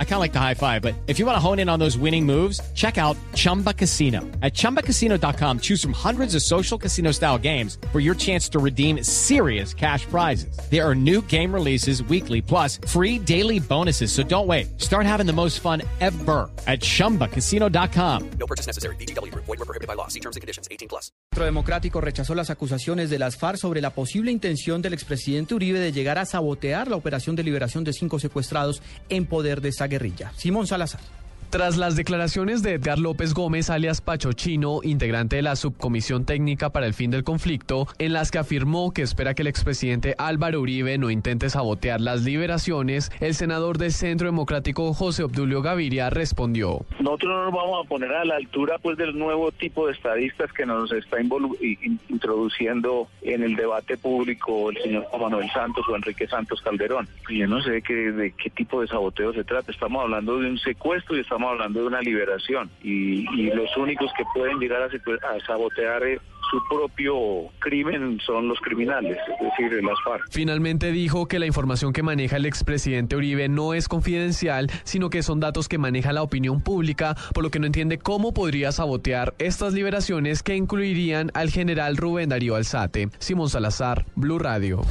I kind of like the high five, but if you want to hone in on those winning moves, check out Chumba Casino. At ChumbaCasino.com, choose from hundreds of social casino style games for your chance to redeem serious cash prizes. There are new game releases weekly, plus free daily bonuses. So don't wait. Start having the most fun ever at ChumbaCasino.com. No purchase necessary. BGW. Void were prohibited by law. See terms and conditions. 18 plus. Centro Democrático rechazó las acusaciones de las FARC sobre la posible intención del expresidente Uribe de llegar a sabotear la operación de liberación de cinco secuestrados en poder de esta guerrilla. Simón Salazar. Tras las declaraciones de Edgar López Gómez, alias Pacho Chino, integrante de la Subcomisión Técnica para el Fin del Conflicto, en las que afirmó que espera que el expresidente Álvaro Uribe no intente sabotear las liberaciones, el senador del Centro Democrático José Obdulio Gaviria respondió. Nosotros no nos vamos a poner a la altura pues del nuevo tipo de estadistas que nos está introduciendo en el debate público el señor Manuel Santos o Enrique Santos Calderón. Yo no sé qué, de qué tipo de saboteo se trata. Estamos hablando de un secuestro y estamos estamos hablando de una liberación y, los únicos que pueden llegar a, sabotear eh, su propio crimen son los criminales, es decir, las FARC. Finalmente dijo que la información que maneja el expresidente Uribe no es confidencial, sino que son datos que maneja la opinión pública, por lo que no entiende cómo podría sabotear estas liberaciones que incluirían al general Rubén Darío Alzate. Simón Salazar, Blue Radio.